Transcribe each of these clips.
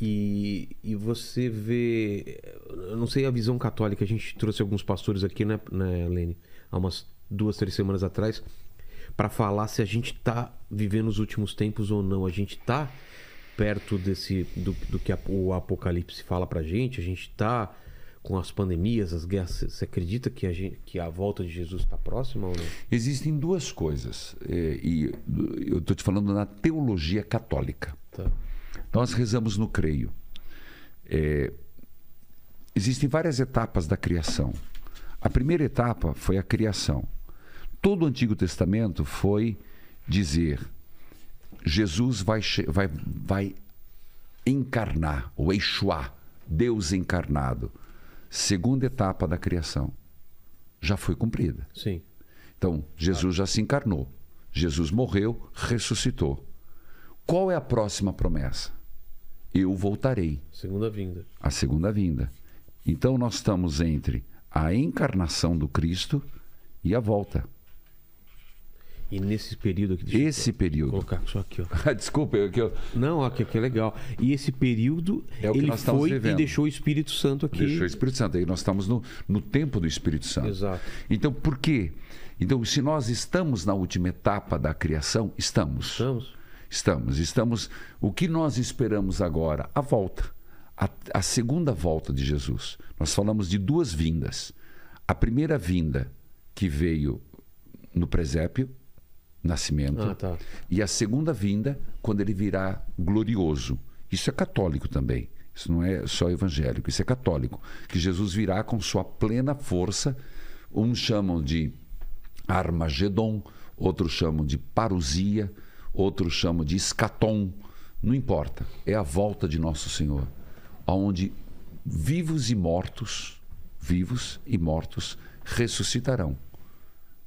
E, e você vê. Eu não sei a visão católica, a gente trouxe alguns pastores aqui, né, né Lene? Há umas duas, três semanas atrás, para falar se a gente tá vivendo os últimos tempos ou não. A gente tá perto desse do, do que a, o Apocalipse fala pra gente, a gente tá com as pandemias, as guerras. Você acredita que a, gente, que a volta de Jesus está próxima ou não? Existem duas coisas, é, e eu estou te falando na teologia católica. Tá. Nós rezamos no creio. É, existem várias etapas da criação. A primeira etapa foi a criação. Todo o Antigo Testamento foi dizer: Jesus vai, vai, vai encarnar, o Eixuá, Deus encarnado. Segunda etapa da criação já foi cumprida. Sim. Então, Jesus já se encarnou. Jesus morreu, ressuscitou. Qual é a próxima promessa? Eu voltarei. Segunda vinda. A segunda vinda. Então, nós estamos entre a encarnação do Cristo e a volta. E nesse período aqui. deixa eu Esse período. Colocar só aqui, ó. Desculpa, eu, que eu Não, aqui, aqui é legal. E esse período, É o que ele nós estamos foi e vivendo. deixou o Espírito Santo aqui. deixou o Espírito Santo. Aí nós estamos no, no tempo do Espírito Santo. Exato. Então, por quê? Então, se nós estamos na última etapa da criação, estamos. Estamos? Estamos, estamos. O que nós esperamos agora? A volta. A, a segunda volta de Jesus. Nós falamos de duas vindas. A primeira vinda que veio no presépio, nascimento, Ah, tá. e a segunda vinda quando ele virá glorioso. Isso é católico também. Isso não é só evangélico, isso é católico. Que Jesus virá com sua plena força. Uns chamam de Armagedon, outros chamam de parousia, outros chamam de escatom. Não importa. É a volta de nosso Senhor, onde vivos e mortos, vivos e mortos ressuscitarão.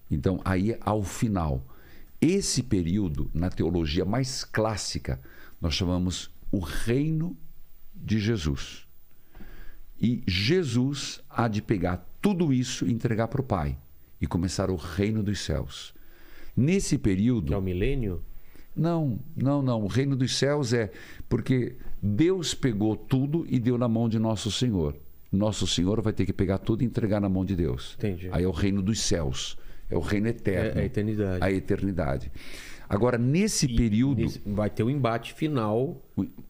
Então, aí ao final. Esse período, na teologia mais clássica, nós chamamos o reino de Jesus. E Jesus há de pegar tudo isso e entregar para o Pai e começar o reino dos céus. Nesse período. Que é o milênio? Não, não, não. O reino dos céus é porque Deus pegou tudo e deu na mão de nosso Senhor. Nosso Senhor vai ter que pegar tudo e entregar na mão de Deus. Entendi. Aí é o reino dos céus. É o reino eterno. É a eternidade. A eternidade. Agora, nesse período. Nesse- vai ter o embate final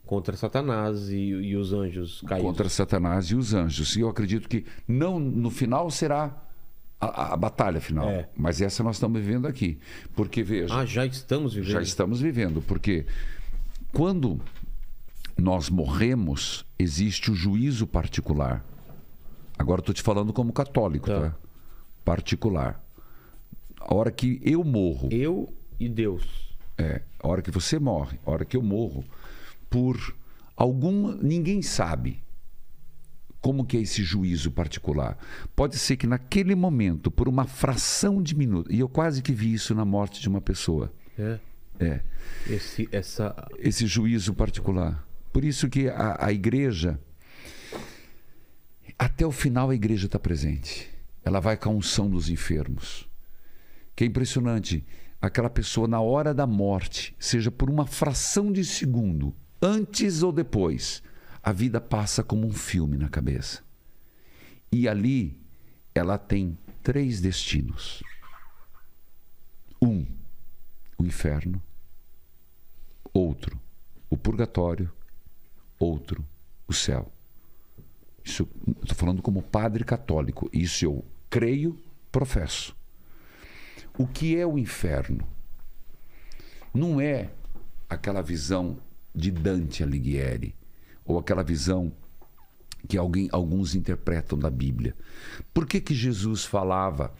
contra Satanás e, e os anjos caídos. contra Satanás e os anjos. E eu acredito que não no final será a, a- batalha final. É. Mas essa nós estamos vivendo aqui. Porque, veja. Ah, já estamos vivendo. Já estamos vivendo, porque quando nós morremos, existe o juízo particular. Agora estou te falando como católico, Tá. tá? Particular. A hora que eu morro, Eu e Deus. é, a hora que você morre, a hora que eu morro, por alguma. Ninguém sabe como que é esse juízo particular. Pode ser que naquele momento, por uma fração de minuto, e eu quase que vi isso na morte de uma pessoa. É. É. Esse, essa. esse juízo particular. Por isso que a, a igreja, até o final a igreja está presente. Ela vai com a unção dos enfermos. Que é impressionante. Aquela pessoa, na hora da morte, seja por uma fração de segundo, antes ou depois, a vida passa como um filme na cabeça. E ali ela tem três destinos: um, o inferno, outro, o purgatório, outro, o céu. Isso estou falando como padre católico. Isso eu creio, professo. O que é o inferno? Não é aquela visão de Dante Alighieri ou aquela visão que alguém, alguns interpretam da Bíblia. Por que, que Jesus falava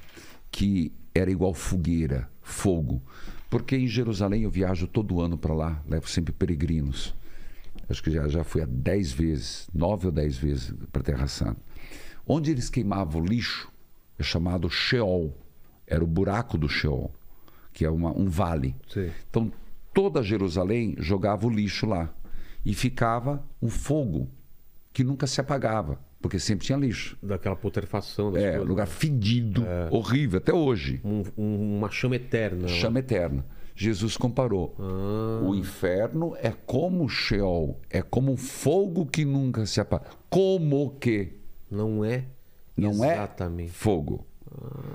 que era igual fogueira, fogo? Porque em Jerusalém eu viajo todo ano para lá, levo sempre peregrinos. Acho que já, já fui há dez vezes, nove ou dez vezes para a Terra Santa. Onde eles queimavam o lixo é chamado Sheol. Era o buraco do Sheol, que é uma, um vale. Sim. Então, toda Jerusalém jogava o lixo lá. E ficava um fogo que nunca se apagava, porque sempre tinha lixo. Daquela putrefação. das É, coisas. lugar fedido, horrível, até hoje. Um- um- uma chama eterna. Chama eterna. Jesus comparou. Ah. O inferno é como o Sheol, é como um fogo que nunca se apaga. Como que Não é? não Exatamente. é fogo.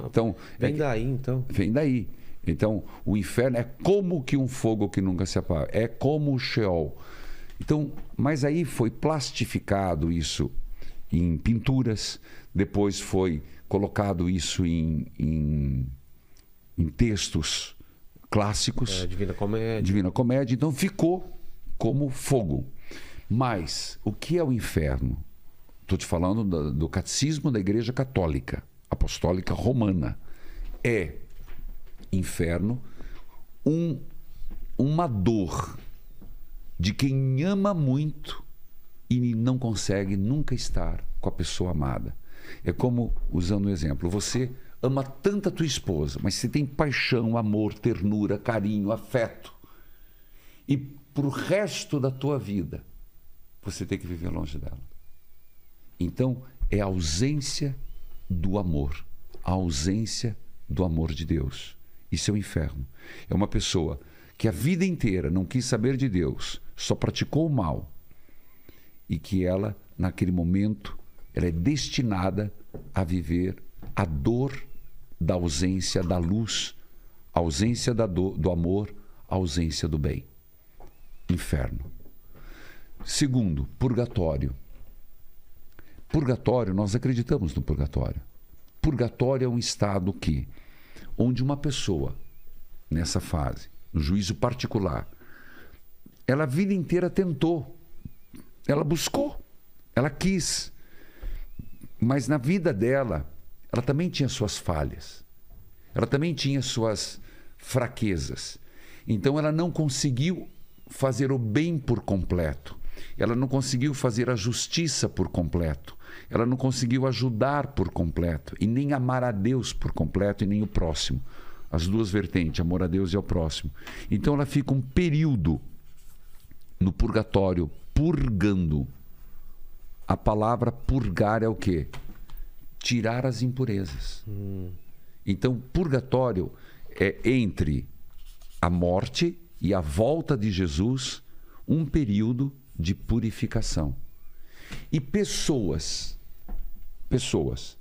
Então, é Vem que- daí, então. vem daí. Então, o inferno é como que um fogo que nunca se apaga. É como o Sheol. Então, mas aí foi plastificado isso em pinturas, depois foi colocado isso em, em, em textos clássicos. É, Divina Comédia. Divina Comédia, então ficou como fogo. Mas o que é o inferno? Estou te falando do, do catecismo da Igreja Católica, Apostólica Romana. É inferno um, uma dor de quem ama muito e não consegue nunca estar com a pessoa amada. É como, usando um exemplo, você ama tanto a tua esposa, mas você tem paixão, amor, ternura, carinho, afeto. E pro resto da tua vida, você tem que viver longe dela. Então, é a ausência do amor, a ausência do amor de Deus. Isso é o inferno. É uma pessoa que a vida inteira não quis saber de Deus, só praticou o mal e que ela, naquele momento, ela é destinada a viver a dor da ausência da luz, a ausência da do, do amor, a ausência do bem. Inferno. Segundo, purgatório. Purgatório, nós acreditamos no purgatório. Purgatório é um estado que, onde uma pessoa, nessa fase, no juízo particular, ela a vida inteira tentou, ela buscou, ela quis, mas na vida dela, ela também tinha suas falhas, ela também tinha suas fraquezas. Então ela não conseguiu fazer o bem por completo, ela não conseguiu fazer a justiça por completo, ela não conseguiu ajudar por completo e nem amar a Deus por completo e nem o próximo. As duas vertentes, amor a Deus e ao próximo. Então ela fica um período no purgatório purgando. A palavra purgar é o quê? Tirar as impurezas. Então, purgatório é entre a morte e a volta de Jesus, um período de purificação. E pessoas, pessoas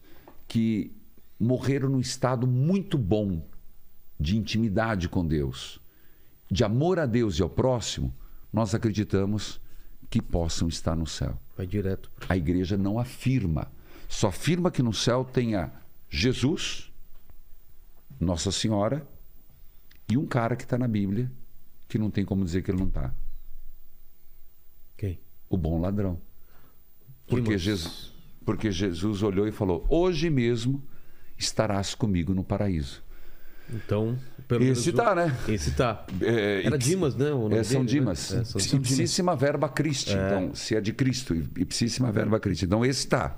que morreram num estado muito bom de intimidade com Deus, de amor a Deus e ao próximo, nós acreditamos que possam estar no céu. Vai direto. A igreja não afirma, só afirma que no céu tenha Jesus, Nossa Senhora e um cara que está na Bíblia que não tem como dizer que ele não está. Quem? O bom ladrão. Porque. Jesus, porque Jesus olhou e falou: Hoje mesmo estarás comigo no paraíso. Então, pelo Esse menos o- tá, né? Esse tá. É, Era Dimas, né? O É, São dele, né? Dimas. É, São Ipsi- Dimas. Ipsíssima verba Christi. Então, se é de Cristo, ipsíssima verba Christi. Então, esse está.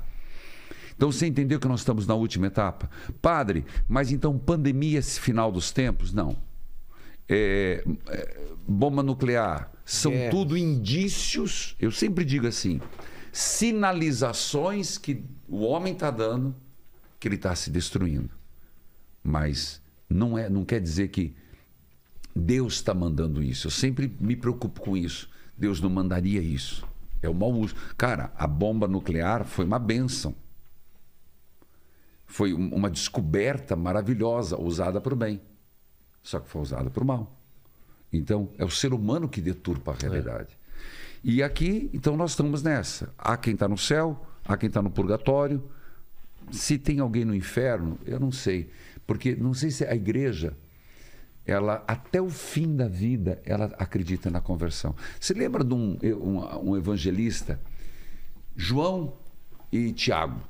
Então, você entendeu que nós estamos na última etapa? Padre, mas então pandemia esse final dos tempos? Não. É, é, bomba nuclear. São tudo indícios, eu sempre digo assim, sinalizações que o homem está dando que ele está se destruindo. Mas não, é, não quer dizer que Deus está mandando isso. Eu sempre me preocupo com isso. Deus não mandaria isso. É o mau uso. Cara, a bomba nuclear foi uma benção. Foi um- uma descoberta maravilhosa, usada para o bem. Só que foi usada para o mal. Então, é o ser humano que deturpa a realidade. E aqui, então, nós estamos nessa. Há quem está no céu, há quem está no purgatório. Se tem alguém no inferno, eu não sei. Porque não sei se a igreja, ela até o fim da vida, ela acredita na conversão. Você lembra de um, um, um evangelista, João e Tiago,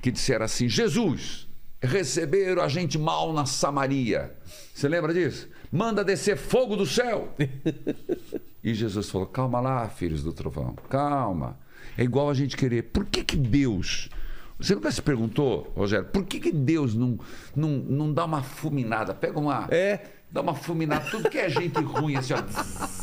que disseram assim: Jesus, receberam a gente mal na Samaria. Você lembra disso? Manda descer fogo do céu. E Jesus falou: calma lá, filhos do trovão, calma. É igual a gente querer. Por que, que Deus. Você nunca se perguntou, Rogério, por que, que Deus não, não, não dá uma fulminada? Pega uma. É. Dá uma fulminada, tudo que é gente ruim, assim, ó.